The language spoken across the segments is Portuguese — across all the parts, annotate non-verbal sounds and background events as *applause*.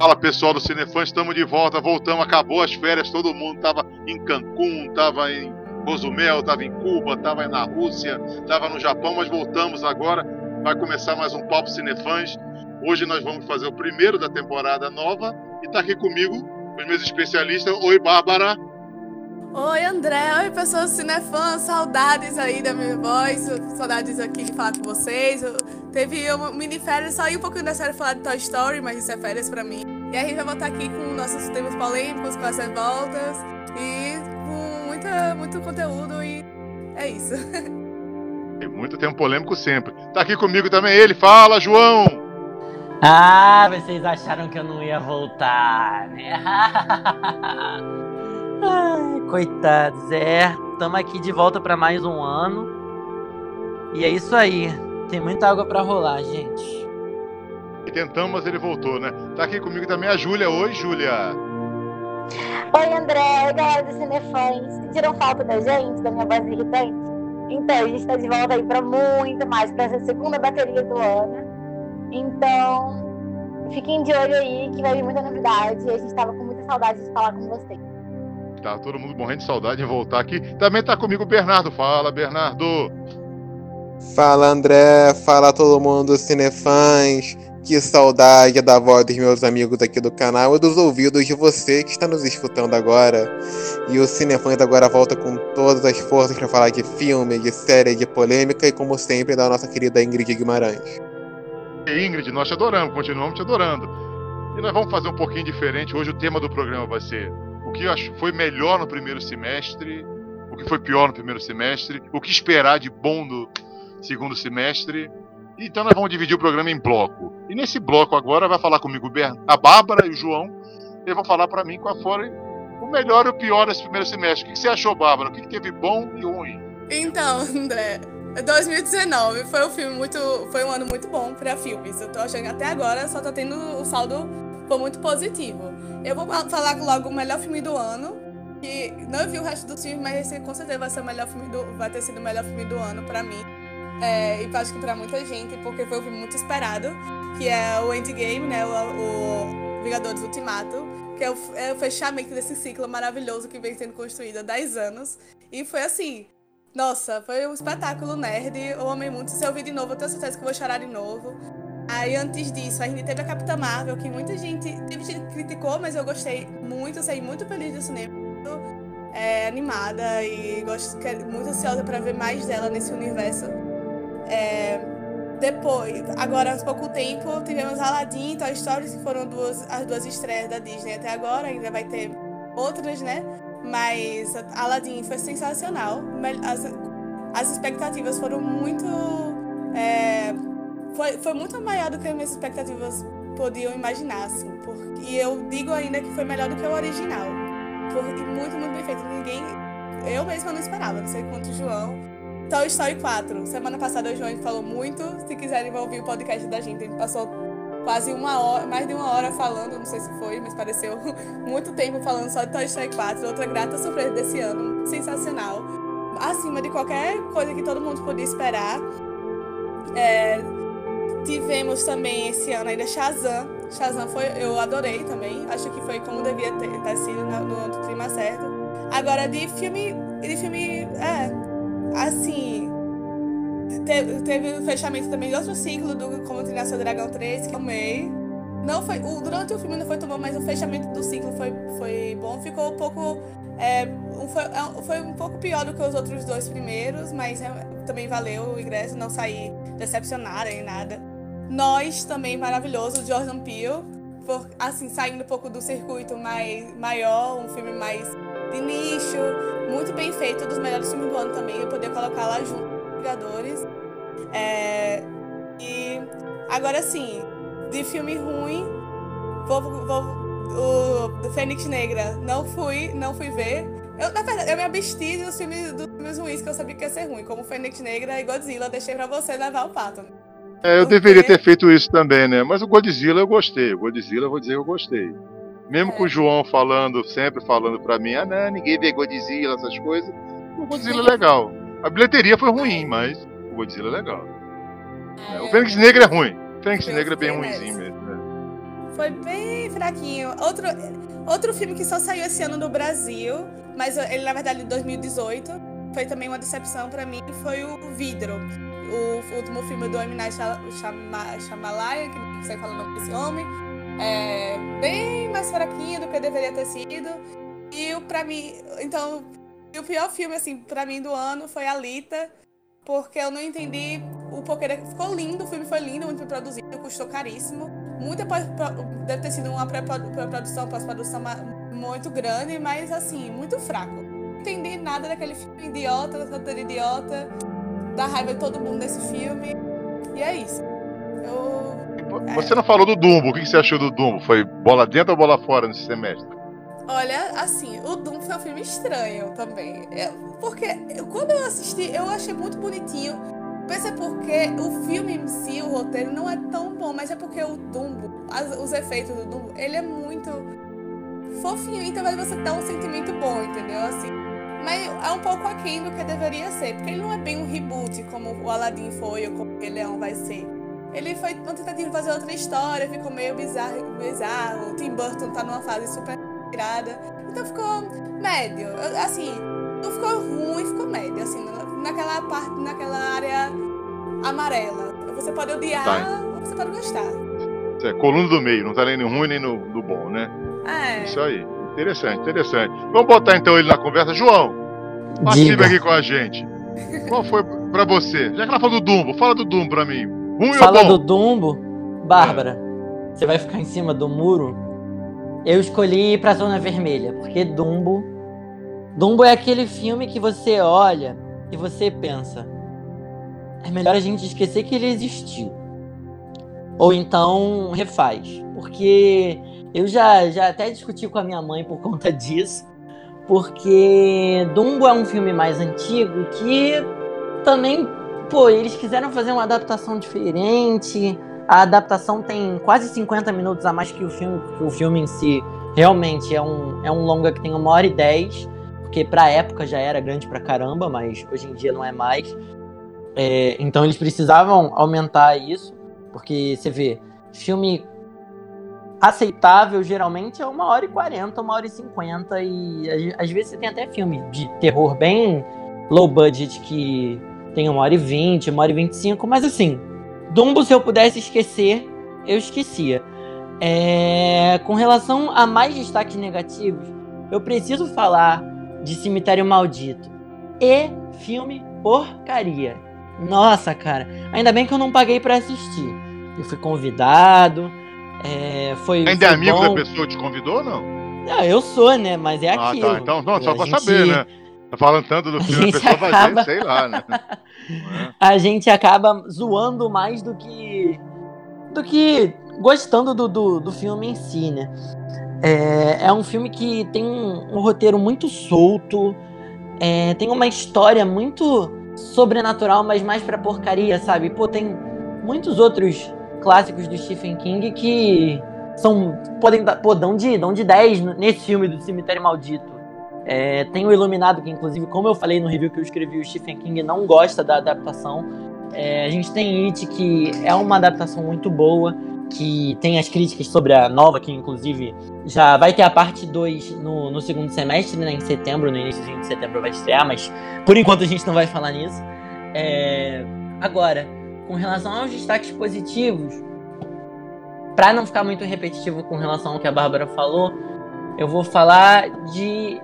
Fala pessoal do Cinefã, estamos de volta, voltamos, acabou as férias, todo mundo estava em Cancún, estava em Cozumel, estava em Cuba, estava na Rússia, estava no Japão, mas voltamos agora. Vai começar mais um Papo Cinefãs. Hoje nós vamos fazer o primeiro da temporada nova e está aqui comigo os meus especialistas. Oi, Bárbara. Oi, André. Oi, pessoas cinefãs. Saudades aí da minha voz. Saudades aqui de falar com vocês. Eu, teve uma mini férias, saí um pouquinho da série falar de Toy Story, mas isso é férias pra mim. E a gente vai voltar aqui com nossos temas polêmicos, com essas voltas e com muita, muito conteúdo e é isso. *laughs* Tem muito tempo polêmico sempre. Tá aqui comigo também ele. Fala, João! Ah, vocês acharam que eu não ia voltar, né? *laughs* Ai, coitados, é. Estamos aqui de volta para mais um ano. E é isso aí. Tem muita água para rolar, gente. E tentamos, mas ele voltou, né? Tá aqui comigo também a Júlia. Oi, Júlia. Oi, André. Oi, galera do Cinefãs. Sentiram falta da gente, da minha voz irritante? Então, a gente tá de volta aí pra muito mais, pra essa segunda bateria do ano. Então, fiquem de olho aí que vai vir muita novidade. E a gente tava com muita saudade de falar com vocês. Tá todo mundo morrendo de saudade de voltar aqui. Também tá comigo o Bernardo. Fala, Bernardo. Fala, André. Fala todo mundo, cinefãs. Que saudade da voz dos meus amigos aqui do canal e dos ouvidos de você que está nos escutando agora. E o Cinefãs agora volta com todas as forças para falar de filme, de série, de polêmica e, como sempre, da nossa querida Ingrid Guimarães. Ingrid, nós te adoramos, continuamos te adorando. E nós vamos fazer um pouquinho diferente. Hoje o tema do programa vai ser o que foi melhor no primeiro semestre, o que foi pior no primeiro semestre, o que esperar de bom no segundo semestre. Então nós vamos dividir o programa em bloco. E nesse bloco agora vai falar comigo a Bárbara e o João. Eles vão falar para mim qual foi o melhor e o pior desse primeiro semestre. O que você achou, Bárbara? O que teve bom e ruim? Então, *laughs* André, 2019 foi um filme muito, foi um ano muito bom para filmes. Eu tô achando que até agora só tá tendo o saldo foi muito positivo. Eu vou falar logo o melhor filme do ano. Que não vi o resto dos filmes, mas esse com certeza vai ser o melhor filme do, vai ter sido o melhor filme do ano para mim. É, e acho que para muita gente, porque foi um filme muito esperado, que é o Endgame, né, o, o Vingadores Ultimato, que é o, é o, fechamento desse ciclo maravilhoso que vem sendo construído há 10 anos. E foi assim, nossa, foi um espetáculo nerd, eu amei muito. Se eu ouvir de novo, eu tenho certeza que vou chorar de novo. Aí antes disso, a gente teve a Capitã Marvel, que muita gente, teve gente que criticou, mas eu gostei muito, saí muito feliz do cinema, muito é, animada e gosto, muito ansiosa para ver mais dela nesse universo. É, depois, agora há pouco tempo, tivemos Aladdin e Toy Story, que foram duas, as duas estreias da Disney até agora, ainda vai ter outras, né? Mas Aladdin foi sensacional. As, as expectativas foram muito. É, foi, foi muito maior do que as minhas expectativas podiam imaginar, assim. E eu digo ainda que foi melhor do que o original. Por, muito, muito bem feito. Ninguém. Eu mesma não esperava, não sei quanto o João. Toy Story 4. Semana passada o João falou muito. Se quiserem ouvir o podcast da gente, ele passou quase uma hora, mais de uma hora falando, não sei se foi, mas pareceu *laughs* muito tempo falando só de Toy Story 4. Outra grata surpresa desse ano. Sensacional. Acima de qualquer coisa que todo mundo podia esperar. É, Tivemos também esse ano ainda Shazam. Shazam foi, eu adorei também. Acho que foi como devia ter, ter sido no, no clima certo. Agora de filme, de filme, é, assim, teve, teve o fechamento também de outro ciclo do Como Treinar Seu Dragão 3, que eu amei. Não foi, o, durante o filme não foi tão bom, mas o fechamento do ciclo foi, foi bom. Ficou um pouco, é, foi, é, foi um pouco pior do que os outros dois primeiros, mas é, também valeu o ingresso, não sair decepcionada nem nada. Nós também maravilhoso, Jordan Peele, por, assim, saindo um pouco do circuito mais maior, um filme mais de nicho, muito bem feito, um dos melhores filmes do ano também, eu poder colocar lá junto com Vingadores. É, e agora sim, de filme ruim, vou, vou, o Fênix Negra, não fui, não fui ver. Eu, na verdade, eu me absti dos filmes, dos filmes ruins que eu sabia que ia ser ruim, como Fênix Negra e Godzilla, deixei pra você levar o pato. É, eu deveria ter feito isso também, né? Mas o Godzilla eu gostei. O Godzilla eu vou dizer que eu gostei. Mesmo é. com o João falando, sempre falando pra mim, ah não, ninguém vê Godzilla, essas coisas. O Godzilla é legal. A bilheteria foi ruim, mas o Godzilla é legal. É. O Fênix Negra é ruim. O Fênix Negra é bem ruimzinho mesmo. Né? Foi bem fraquinho. Outro, outro filme que só saiu esse ano no Brasil, mas ele na verdade de 2018, foi também uma decepção pra mim, foi o Vidro. O último filme do M. Night Shyamalan, que não sei falar o nome desse homem. É bem mais fraquinho do que deveria ter sido. E o pra mim, então, o pior filme assim para mim do ano foi Alita, porque eu não entendi o porquê. Ficou lindo, o filme foi lindo, muito bem produzido, custou caríssimo. Muita deve ter sido uma pré-produção, pós-produção muito grande, mas assim, muito fraco. Não entendi nada daquele filme idiota, da idiota, da raiva de todo mundo desse filme. E é isso. Eu... Você não falou do Dumbo, o que você achou do Dumbo? Foi bola dentro ou bola fora nesse semestre? Olha, assim, o Doom foi um filme estranho também. É, porque quando eu assisti, eu achei muito bonitinho. Pensa porque o filme em si, o roteiro, não é tão bom, mas é porque o Dumbo, as, os efeitos do Dumbo, ele é muito fofinho, então vai você dar um sentimento bom, entendeu? Assim. Mas é um pouco aquém do que deveria ser, porque ele não é bem um reboot como o Aladdin foi ou como o Leão vai ser. Ele foi uma tentativa de fazer outra história, ficou meio bizarro, bizarro. O Tim Burton tá numa fase super virada. Então ficou médio. Assim, não ficou ruim, ficou médio, assim, naquela parte, naquela área amarela. Você pode odiar tá. ou você pode gostar. É, coluna do meio, não tá nem no ruim nem no, no bom, né? É. Isso aí. Interessante, interessante. Vamos botar então ele na conversa. João, participe aqui com a gente. Qual foi pra você? Já que ela falou do Dumbo, fala do Dumbo pra mim. Ruim fala do Dumbo, Bárbara. É. Você vai ficar em cima do muro eu escolhi ir pra Zona Vermelha, porque Dumbo. Dumbo é aquele filme que você olha e você pensa. É melhor a gente esquecer que ele existiu. Ou então refaz. Porque eu já, já até discuti com a minha mãe por *laughs* conta disso. Porque Dumbo é um filme mais antigo que também, pô, eles quiseram fazer uma adaptação diferente a adaptação tem quase 50 minutos a mais que o filme, porque o filme em si realmente é um, é um longa que tem uma hora e dez, porque pra época já era grande pra caramba, mas hoje em dia não é mais. É, então eles precisavam aumentar isso, porque você vê, filme aceitável geralmente é uma hora e quarenta, uma hora e cinquenta, e às vezes você tem até filme de terror bem low budget que tem uma hora e vinte, uma hora e vinte e cinco, mas assim, Dumbo, se eu pudesse esquecer, eu esquecia. É... Com relação a mais destaques negativos, eu preciso falar de Cemitério Maldito. E filme porcaria. Nossa, cara. Ainda bem que eu não paguei para assistir. Eu fui convidado. É, foi, Ainda foi é amigo bom. da pessoa que te convidou ou não? Não, eu sou, né? Mas é ah, aquilo. Tá. Então, não, só pra gente... saber, né? Tá falando tanto do filme, a pessoa acaba... vai sei lá, né? *laughs* a gente acaba zoando mais do que. do que gostando do, do, do filme em si, né? É, é um filme que tem um, um roteiro muito solto, é, tem uma história muito sobrenatural, mas mais pra porcaria, sabe? Pô, tem muitos outros clássicos do Stephen King que são. podem pô, dão de, dão de 10 nesse filme do Cemitério Maldito. É, tem o Iluminado, que inclusive, como eu falei no review que eu escrevi, o Stephen King não gosta da adaptação. É, a gente tem It, que é uma adaptação muito boa, que tem as críticas sobre a nova, que inclusive já vai ter a parte 2 no, no segundo semestre, né, em setembro, no início de setembro vai estrear, mas por enquanto a gente não vai falar nisso. É, agora, com relação aos destaques positivos, para não ficar muito repetitivo com relação ao que a Bárbara falou, eu vou falar de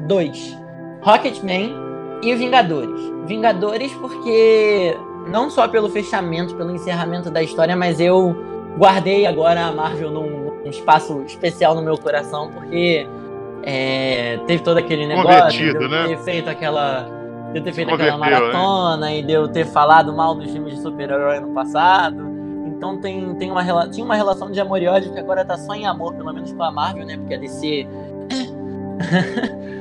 2. Rocketman e Vingadores. Vingadores porque não só pelo fechamento, pelo encerramento da história, mas eu guardei agora a Marvel num, num espaço especial no meu coração porque é, teve todo aquele negócio de eu né? ter feito aquela de eu ter feito aquela maratona hein? e de eu ter falado mal dos filmes de super-herói no passado. Então tem, tem uma, tinha uma relação de amor e ódio que agora tá só em amor, pelo menos com a Marvel, né? Porque a DC. *laughs* *laughs*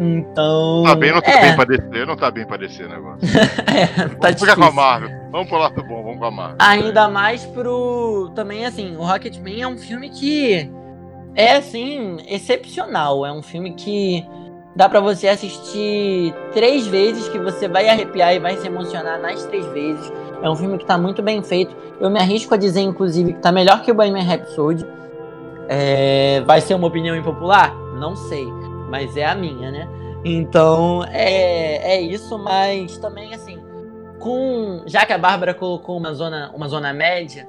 Então. Tá bem, não tá é. bem pra descer, não tá bem pra descer o negócio. *laughs* é, tá vamos difícil. ficar com a Marvel. Vamos pro lado bom, vamos com a Marvel. Ainda mais pro. Também, assim, o Rocketman é um filme que. É, assim, excepcional. É um filme que Dá pra você assistir três vezes, que você vai arrepiar e vai se emocionar nas três vezes. É um filme que tá muito bem feito. Eu me arrisco a dizer, inclusive, que tá melhor que o Bohemian Rhapsody. É... Vai ser uma opinião impopular? Não sei, mas é a minha, né? Então, é, é isso, mas também, assim, com já que a Bárbara colocou uma zona, uma zona média,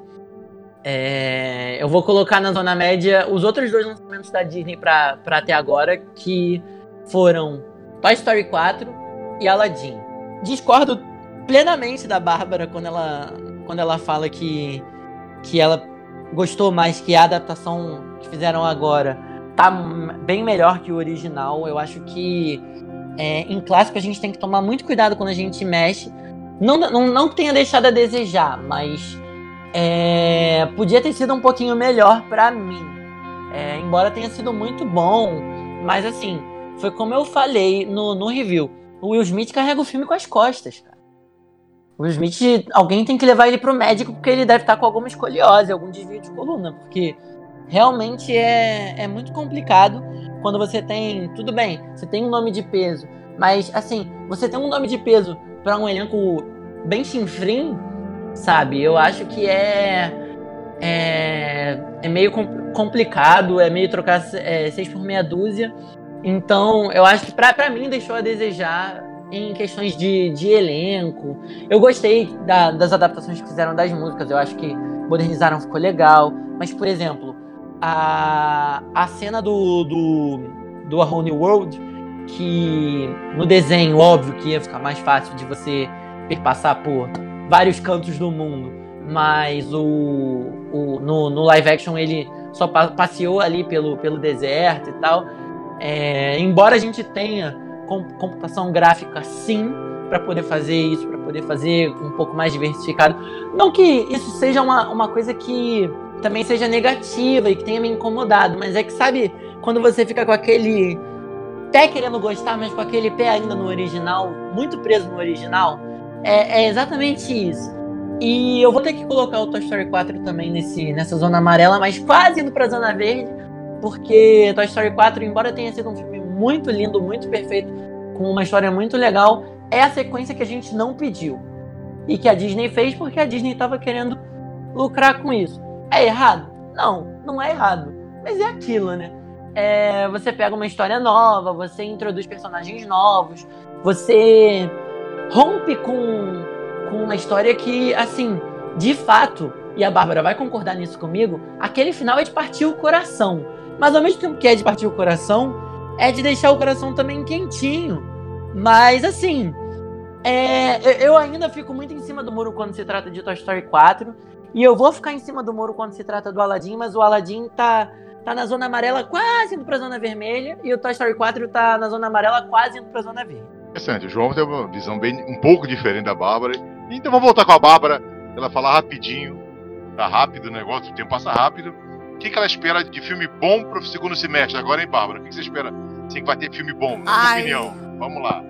é, eu vou colocar na zona média os outros dois lançamentos da Disney para até agora, que foram Toy Story 4 e Aladdin. Discordo plenamente da Bárbara quando ela, quando ela fala que, que ela gostou mais que a adaptação que fizeram agora tá bem melhor que o original. Eu acho que é, em clássico a gente tem que tomar muito cuidado quando a gente mexe. Não, não, não tenha deixado a desejar, mas é, podia ter sido um pouquinho melhor para mim. É, embora tenha sido muito bom, mas assim, foi como eu falei no, no review. O Will Smith carrega o filme com as costas, cara. O Will Smith, alguém tem que levar ele pro médico porque ele deve estar com alguma escoliose, algum desvio de coluna, porque realmente é, é muito complicado quando você tem. Tudo bem, você tem um nome de peso, mas assim, você tem um nome de peso para um elenco bem chinfrim, sabe? Eu acho que é. É, é meio complicado, é meio trocar é, seis por meia dúzia. Então, eu acho que pra mim deixou a desejar em questões de, de elenco. Eu gostei da, das adaptações que fizeram das músicas, eu acho que modernizaram, ficou legal. Mas, por exemplo, a, a cena do, do, do A Whole New World, que no desenho, óbvio que ia ficar mais fácil de você perpassar por vários cantos do mundo, mas o, o no, no live action ele só passeou ali pelo, pelo deserto e tal. É, embora a gente tenha computação gráfica sim para poder fazer isso, para poder fazer um pouco mais diversificado. Não que isso seja uma, uma coisa que também seja negativa e que tenha me incomodado, mas é que sabe quando você fica com aquele pé querendo gostar, mas com aquele pé ainda no original, muito preso no original, é, é exatamente isso. E eu vou ter que colocar o Toy Story 4 também nesse, nessa zona amarela, mas quase indo pra zona verde, porque Toy Story 4, embora tenha sido um filme muito lindo, muito perfeito, com uma história muito legal, é a sequência que a gente não pediu. E que a Disney fez porque a Disney estava querendo lucrar com isso. É errado? Não, não é errado. Mas é aquilo, né? É, você pega uma história nova, você introduz personagens novos, você rompe com, com uma história que, assim, de fato, e a Bárbara vai concordar nisso comigo, aquele final é de partir o coração. Mas ao mesmo tempo que é de partir o coração, é de deixar o coração também quentinho. Mas assim, é, eu ainda fico muito em cima do muro quando se trata de Toy Story 4. E eu vou ficar em cima do muro quando se trata do Aladdin, mas o Aladdin tá, tá na zona amarela quase indo pra zona vermelha, e o Toy Story 4 tá na zona amarela quase indo pra zona verde. Interessante, o João tem uma visão bem um pouco diferente da Bárbara. Então vamos voltar com a Bárbara, ela falar rapidinho. Tá rápido o negócio, o tempo passa rápido. O que, que ela espera de filme bom pro segundo semestre? Agora, hein, Bárbara? O que, que você espera? Sim, que vai ter filme bom, na sua opinião. Vamos lá.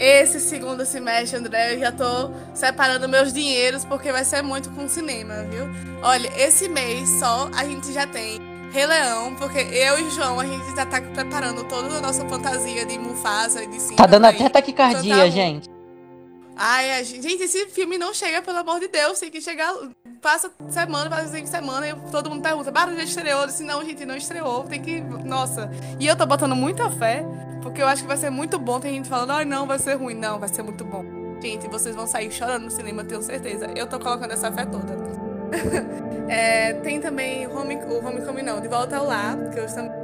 Esse segundo semestre, André, eu já tô separando meus dinheiros porque vai ser muito com cinema, viu? Olha, esse mês só a gente já tem Rei Leão, porque eu e o João, a gente já tá preparando toda a nossa fantasia de Mufasa e de Simba. Tá dando até taquicardia, gente. Ai, gente, esse filme não chega, pelo amor de Deus. Tem que chegar. Passa semana, passa cinco semanas, e todo mundo pergunta: Barulho já estreou? Eu disse: Não, gente, não estreou. Tem que. Nossa. E eu tô botando muita fé porque eu acho que vai ser muito bom. Tem gente falando, ai, não, vai ser ruim. Não, vai ser muito bom. Gente, vocês vão sair chorando no cinema, tenho certeza. Eu tô colocando essa fé toda. *laughs* é, tem também home, o Homecoming, não, De Volta ao Lar, que eu também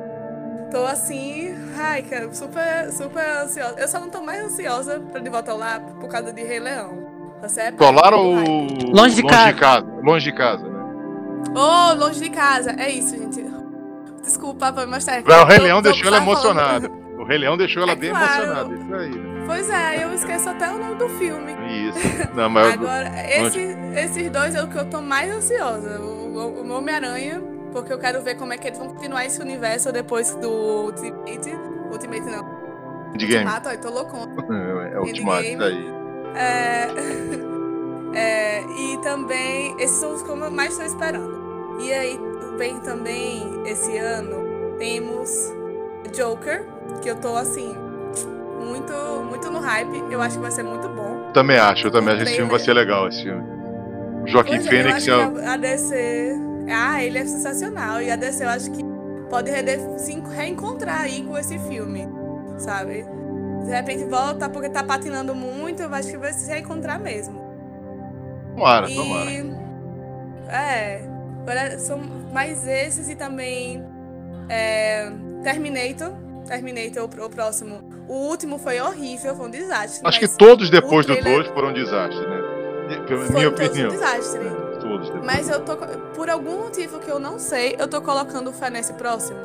tô assim, ai, cara, super, super ansiosa. Eu só não tô mais ansiosa pra De Volta ao Lar por causa de Rei Leão. Você é Colar ou longe de, longe casa. de casa? Longe de casa, né? Oh, longe de casa. É isso, gente. Desculpa, foi mais tarde. O Rei Leão deixou ela emocionada. *laughs* O Rei Leão deixou ela é bem claro. emocionada. Isso aí. Né? Pois é, eu esqueço até o nome do filme. Isso. Não, mas Agora, esse, esses dois é o que eu tô mais ansiosa. O, o Homem-Aranha, porque eu quero ver como é que eles vão continuar esse universo depois do Ultimate. Ultimate não. De game. Ultimato, ó, tô louco. *laughs* É, é Ultimate, tá aí. É... *laughs* é... E também, esses são os que eu mais estou esperando. E aí vem também, esse ano, temos Joker, que eu tô assim, muito, muito no hype. Eu acho que vai ser muito bom. Também acho, eu também acho que esse filme vai ser legal, esse filme. Joaquim Pois é, Fênix é. que a a DC. Ah, ele é sensacional. E a DC eu acho que pode se reencontrar aí com esse filme. Sabe? De repente volta porque tá patinando muito, eu acho que vai se reencontrar mesmo. Tomara, E. tomara. É. Agora são mais esses e também. É, Terminator. Terminator, o, o próximo. O último foi horrível, foi um desastre. Acho que todos depois o do trailer- 2 foram um desastre, né? Pela minha todos opinião. um desastre. Todos depois. Mas eu tô. Por algum motivo que eu não sei, eu tô colocando fé nesse próximo.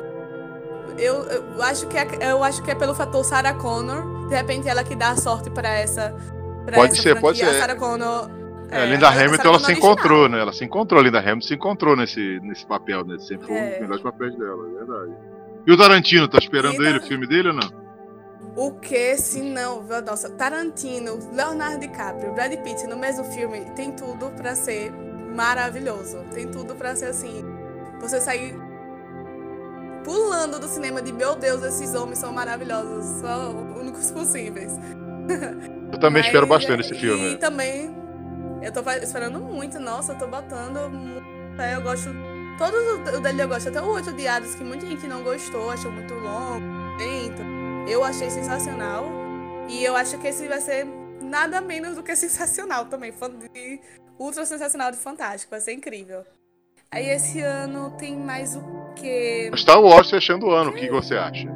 Eu, eu acho que é, eu acho que é pelo fator Sarah Connor. De repente ela que dá a sorte pra essa. Pra Pode essa ser, pode franquia. ser. A Sarah Connor. É, a Linda a Hamilton ela se encontrou, né? Ela se encontrou, a Linda Hamilton se encontrou nesse, nesse papel, né? Sempre foi um É. dos melhores papéis dela, é verdade. E o Tarantino, tá esperando E ele, o filme dele ou não? O que se não, nossa, Tarantino, Leonardo DiCaprio, Brad Pitt no mesmo filme tem tudo pra ser maravilhoso. Tem tudo pra ser assim, você sair pulando do cinema de meu Deus, esses homens são maravilhosos, são únicos possíveis. *laughs* Eu também espero Mas, bastante esse E filme. também eu tô esperando muito, nossa, eu tô botando muito, fé, eu gosto todos o dele eu gosto, até o Oito Diários que muita gente não gostou, achou muito longo, lento. Eu achei sensacional. E eu acho que esse vai ser nada menos do que *laughs* sensacional também. Fã de ultra sensacional de fantástico. Vai ser incrível. Aí esse ano tem mais o quê? Star Wars fechando o ano, o que você acha?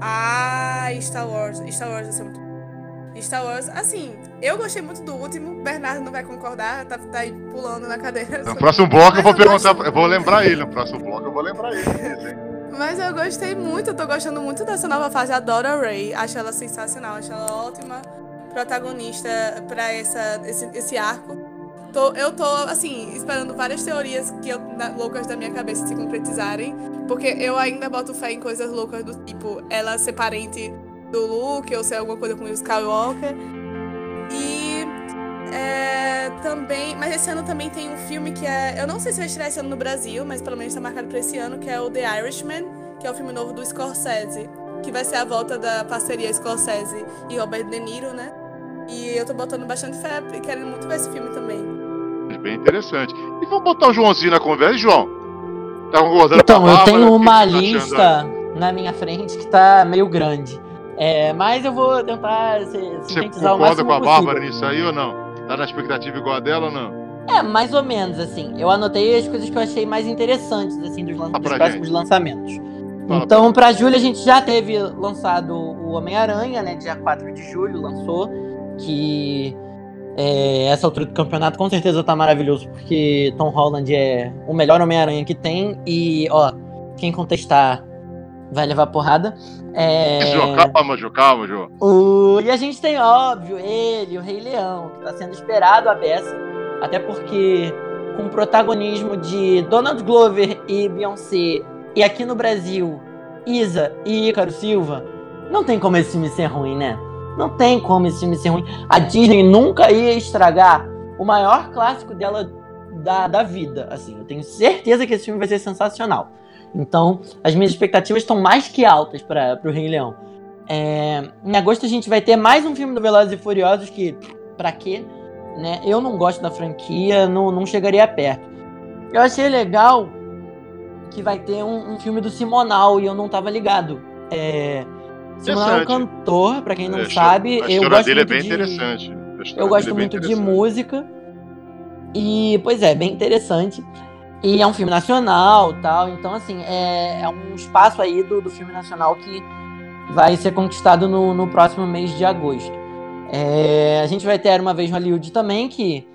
Ah, Star Wars. Star Wars vai ser muito. Star Wars, assim, eu gostei muito do último. Bernardo não vai concordar, tá, tá aí pulando na cadeira. No próximo bloco eu vou eu perguntar, eu vou lembrar ele, no próximo bloco eu vou lembrar ele. *laughs* Mas eu gostei muito, eu tô gostando muito dessa nova fase. Adoro a Ray, acho ela sensacional, acho ela ótima protagonista pra essa, esse, esse arco. Tô, eu tô, assim, esperando várias teorias que eu, na- loucas da minha cabeça se concretizarem, porque eu ainda boto fé em coisas loucas do tipo ela ser parente do Luke ou ser alguma coisa com o Skywalker. E é, também, mas esse ano também tem um filme que é, eu não sei se vai estrear esse ano no Brasil, mas pelo menos tá marcado pra esse ano, que é o The Irishman, que é o filme novo do Scorsese, que vai ser a volta da parceria Scorsese e Robert De Niro, né? E eu tô botando bastante fé e querendo muito ver esse filme também. É Bem interessante. E vamos botar o Joãozinho na conversa, João? Tá concordando Então, eu tenho uma tá lista na minha frente que tá meio grande. É, mas eu vou tentar se- Você sintetizar o concorda com a. Bárbara nisso aí ou não? Tá na expectativa igual a dela ou não? É, mais ou menos, assim. Eu anotei as coisas que eu achei mais interessantes, assim, dos, lan- Ah, dos pra próximos lançamentos. Fala então, pra julho, a gente já teve lançado o Homem-Aranha, né? Dia 4 de julho lançou. Que é, essa altura do campeonato com certeza tá maravilhoso, porque Tom Holland é o melhor Homem-Aranha que tem. E, ó, quem contestar vai levar porrada. É... João, calma, João, calma, João. O- E a gente tem, óbvio, ele, o Rei Leão, que tá sendo esperado a beça. Até porque, com o protagonismo de Donald Glover e Beyoncé, e aqui no Brasil, Isa e Ícaro Silva, não tem como esse filme ser ruim, né? Não tem como esse filme ser ruim. A Disney nunca ia estragar o maior clássico dela da, da vida. Assim, eu tenho certeza que esse filme vai ser sensacional. Então, as minhas expectativas estão mais que altas para o Rei Leão. É, em agosto a gente vai ter mais um filme do Velozes e Furiosos que, pra quê? Né? Eu não gosto da franquia, não, não chegaria perto. Eu achei legal que vai ter um, um filme do Simonal e eu não tava ligado. É, Simonal é um cantor, pra quem não É, sabe. a Eu gosto dele é bem de... interessante. Eu gosto é muito de música. E, pois é, bem interessante. E é um filme nacional tal. Então, assim, é, é um espaço aí do, do filme nacional que vai ser conquistado no, no próximo mês de agosto. É, a gente vai ter Uma Vez Hollywood também, que,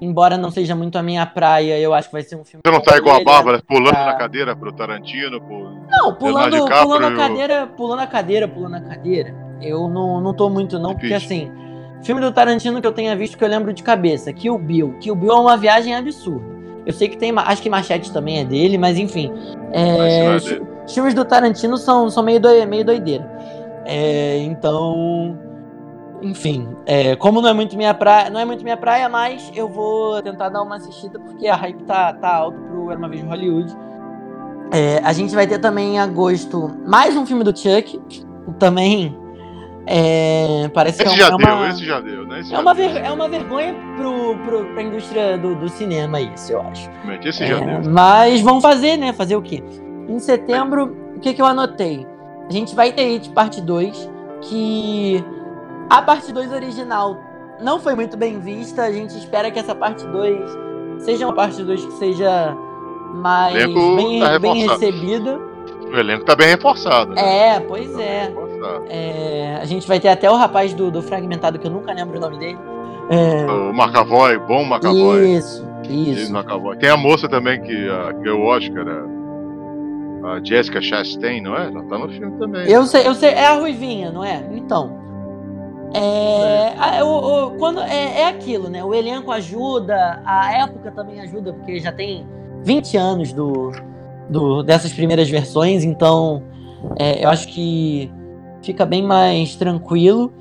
embora não seja muito a minha praia, eu acho que vai ser um filme. Você não tá igual a Bárbara, pulando tá- na cadeira pro Tarantino, pro... Não, pulando, DiCaprio, pulando a cadeira, pulando a cadeira, pulando a cadeira. Eu não, não tô muito, não, porque Difícil. assim, filme do Tarantino que eu tenha visto que eu lembro de cabeça, Kill Bill. Kill Bill é uma viagem absurda. Eu sei que tem, acho que Machete também é dele, mas enfim. É, Mas é os- os filmes do Tarantino são, são meio, doi, meio doideira. É, então, enfim, é, como não é muito minha praia, não é muito minha praia, mas eu vou tentar dar uma assistida porque a hype tá, tá alta pro Era uma vez em Hollywood. É, a gente vai ter também em agosto mais um filme do Chuck, também É, parece Esse que já é deu, uma, esse já deu, né? Esse é já uma, deu. ver- é uma vergonha pro, pro, pra indústria do, do cinema isso, eu acho. Realmente, Esse já É, deu. mas vão fazer, né? Fazer o quê? Em setembro, o que, que eu anotei? A gente vai ter It Parte 2, que a parte 2 original não foi muito bem vista. A gente espera que essa parte 2 seja uma parte 2 que seja mais bem, tá bem recebida. O elenco tá bem reforçado. Né? É, pois Tá é. Reforçado. É, A gente vai ter até o rapaz do, do Fragmentado, que eu nunca lembro o nome dele. É, O McAvoy, bom McAvoy. isso, Isso. McAvoy. Tem a moça também que uh, ganhou o Oscar, a, Jessica Chastain, não é? Ela tá no filme também. Eu sei, eu sei, é a Ruivinha, não é? Então. É, a- o- o- quando, é, é aquilo, né? O elenco ajuda, a época também ajuda, porque já tem 20 anos do, do- dessas primeiras versões, então é, eu acho que fica bem mais tranquilo.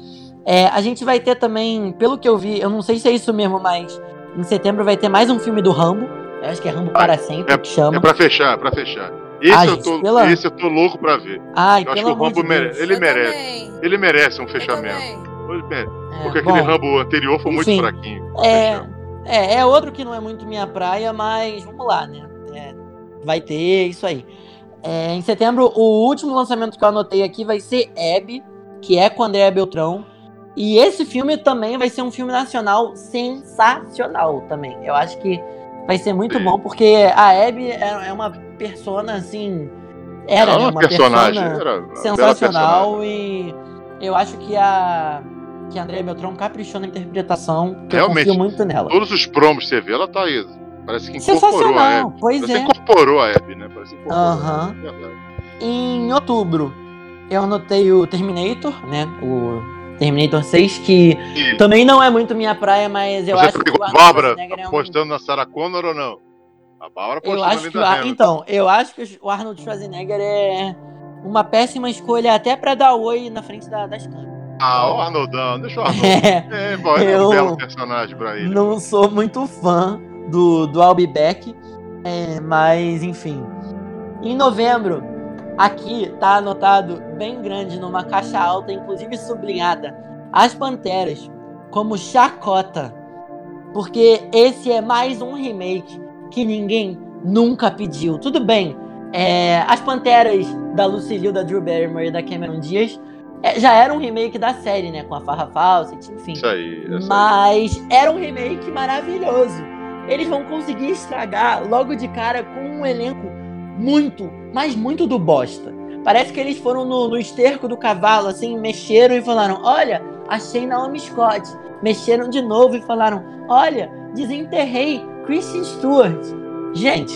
É, a gente vai ter também, pelo que eu vi, eu não sei se é isso mesmo, mas em setembro vai ter mais um filme do Rambo. Eu acho que é Rambo para sempre que chama. É pra fechar, é pra fechar. Esse, Ah, eu gente, tô, pela- esse eu tô louco pra ver. Ai, eu acho que o Rambo de ele Eu merece. também, Ele merece um fechamento. mere- É, Porque aquele bom. Rambo anterior foi muito Enfim, fraquinho. É, é, é outro que não é muito minha praia, mas vamos lá, né? É, vai ter isso aí. É, em setembro, o último lançamento que eu anotei aqui vai ser Abby, que é com André Beltrão. E esse filme também vai ser um filme nacional sensacional também. Eu acho que vai ser muito bom, porque a Abby é, é uma persona, assim... Era, Ela é né? uma Uma personagem. persona Era sensacional personagem. e eu acho que a que a Andrea Beltrão caprichou na interpretação, que eu Realmente. confio muito nela. Todos os promos que você vê, ela tá aí. Parece que incorporou a Sensacional, Abby. pois Parece é. incorporou a Abby, né? Parece que incorporou. Aham. Verdade. Em outubro, eu anotei o Terminator, né? O Terminator 6, que E também não é muito minha praia, mas eu você acho que o Bárbara Schwarzenegger é apostando na Sarah Connor ou não? A Bárbara Eu apostando na acho que o Linda Ar- então, eu acho que o Arnold Schwarzenegger é uma péssima escolha até pra dar oi na frente da- das câmeras. Ah, o Arnoldão, deixa o *laughs* Arnold. É, É, bom, é um belo personagem pra ele. não sou muito fã do, do I'll Be Back, é, mas enfim. Em novembro, aqui tá anotado bem grande numa caixa alta, inclusive sublinhada, As Panteras como chacota. Porque esse é mais um remake que ninguém nunca pediu. Tudo bem, é, As Panteras da Lucille, da Drew Barrymore e da Cameron Diaz é, já era um remake da série, né? Com a Farrah Fawcett, enfim. Isso aí, isso aí. Mas era um remake maravilhoso. Eles vão conseguir estragar logo de cara com um elenco muito, mas muito do bosta. Parece que eles foram no, no esterco do cavalo, assim, mexeram e falaram: Olha, achei Naomi Scott. Mexeram de novo e falaram: Olha, desenterrei Christian Stewart. Gente,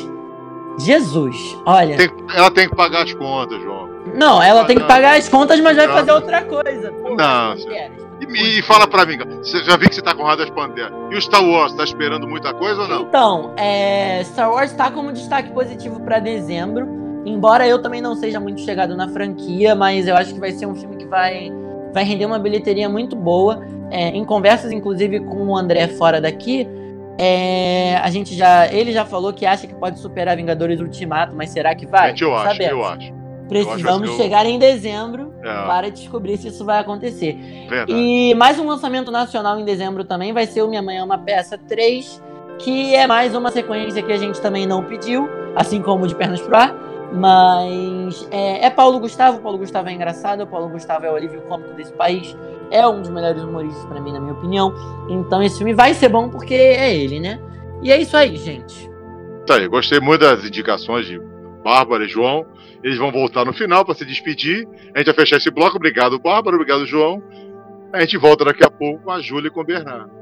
Jesus, olha. Tem- ela tem que pagar as contas, João. Não, ela Ah, tem que não. pagar as contas, mas vai Não. fazer outra coisa. Não, Panteras. E, e fala pra mim, você já vi que você tá com o Rádio das Panteras. E o Star Wars, tá esperando muita coisa ou não? Então, é, Star Wars tá como destaque positivo pra dezembro. Embora eu também não seja muito chegado na franquia, mas eu acho que vai ser um filme que vai, vai render uma bilheteria muito boa. É, em conversas, inclusive, com o André fora daqui, é, a gente já. Ele já falou que acha que pode superar Vingadores Ultimato, mas será que vai? Gente, eu Não acho, eu acho. Precisamos eu- chegar em dezembro É, para descobrir se isso vai acontecer. verdade. E mais um lançamento nacional em dezembro também vai ser o Minha Mãe é uma Peça 3, que é mais uma sequência que a gente também não pediu, assim como o de Pernas pro Ar. Mas é, é Paulo Gustavo, Paulo Gustavo é engraçado, Paulo Gustavo é o alívio cômico desse país, é um dos melhores humoristas pra mim, na minha opinião. Então esse filme vai ser bom porque é ele, né? E é isso aí, gente. Tá aí, gostei muito das indicações de Bárbara e João. Eles vão voltar no final pra se despedir. A gente vai fechar esse bloco. Obrigado, Bárbara. Obrigado, João. A gente volta daqui a pouco com a Júlia e com o Bernardo.